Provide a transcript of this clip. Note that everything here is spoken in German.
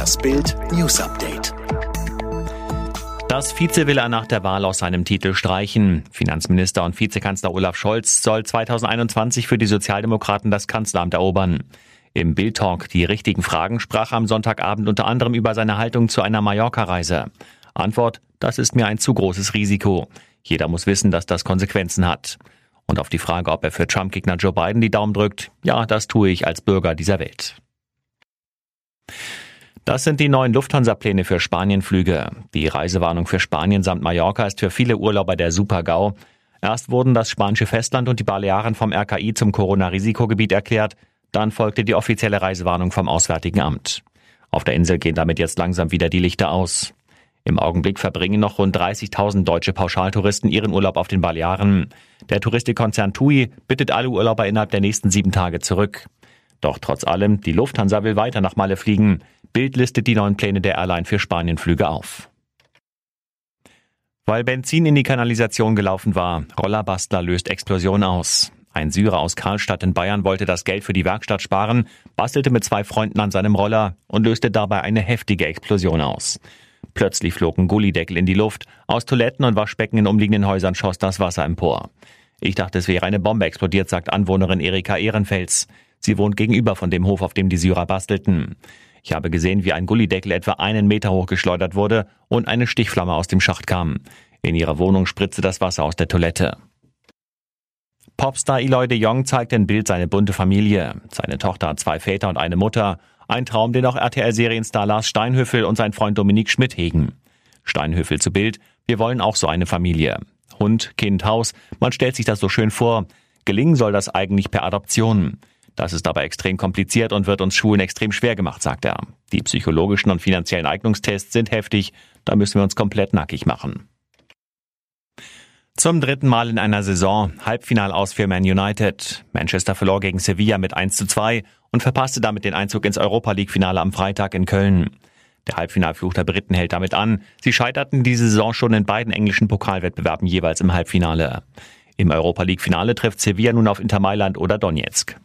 Das Bild News Update. Das Vize will er nach der Wahl aus seinem Titel streichen. Finanzminister und Vizekanzler Olaf Scholz soll 2021 für die Sozialdemokraten das Kanzleramt erobern. Im Bild-Talk Die richtigen Fragen sprach er am Sonntagabend unter anderem über seine Haltung zu einer Mallorca-Reise. Antwort, das ist mir ein zu großes Risiko. Jeder muss wissen, dass das Konsequenzen hat. Und auf die Frage, ob er für Trump-Gegner Joe Biden die Daumen drückt, ja, das tue ich als Bürger dieser Welt. Das sind die neuen Lufthansa-Pläne für Spanienflüge. Die Reisewarnung für Spanien samt Mallorca ist für viele Urlauber der Super-GAU. Erst wurden das spanische Festland und die Balearen vom RKI zum Corona-Risikogebiet erklärt, dann folgte die offizielle Reisewarnung vom Auswärtigen Amt. Auf der Insel gehen damit jetzt langsam wieder die Lichter aus. Im Augenblick verbringen noch rund 30.000 deutsche Pauschaltouristen ihren Urlaub auf den Balearen. Der Touristikkonzern TUI bittet alle Urlauber innerhalb der nächsten sieben Tage zurück. Doch trotz allem, die Lufthansa will weiter nach Malle fliegen. Bild listet die neuen Pläne der Airline für Spanienflüge auf. Weil Benzin in die Kanalisation gelaufen war, Rollerbastler löst Explosion aus. Ein Syrer aus Karlstadt in Bayern wollte das Geld für die Werkstatt sparen, bastelte mit zwei Freunden an seinem Roller und löste dabei eine heftige Explosion aus. Plötzlich flog ein Gullideckel in die Luft. Aus Toiletten und Waschbecken in umliegenden Häusern schoss das Wasser empor. Ich dachte, es wäre eine Bombe explodiert, sagt Anwohnerin Erika Ehrenfels. Sie wohnt gegenüber von dem Hof, auf dem die Syrer bastelten. Ich habe gesehen, wie ein Gullideckel etwa einen Meter hoch geschleudert wurde und eine Stichflamme aus dem Schacht kam. In ihrer Wohnung spritzte das Wasser aus der Toilette. Popstar Eloy de Jong zeigt in Bild seine bunte Familie. Seine Tochter hat zwei Väter und eine Mutter. Ein Traum, den auch RTL-Serienstar Lars Steinhöfel und sein Freund Dominik Schmidt hegen. Steinhöfel zu Bild. Wir wollen auch so eine Familie. Hund, Kind, Haus. Man stellt sich das so schön vor. Gelingen soll das eigentlich per Adoption. Das ist aber extrem kompliziert und wird uns Schulen extrem schwer gemacht, sagt er. Die psychologischen und finanziellen Eignungstests sind heftig, da müssen wir uns komplett nackig machen. Zum dritten Mal in einer Saison Halbfinal aus für Man United. Manchester verlor gegen Sevilla mit 1 zu 2 und verpasste damit den Einzug ins Europa League Finale am Freitag in Köln. Der Halbfinalfluch der Briten hält damit an. Sie scheiterten diese Saison schon in beiden englischen Pokalwettbewerben jeweils im Halbfinale. Im Europa League Finale trifft Sevilla nun auf Inter Mailand oder Donetsk.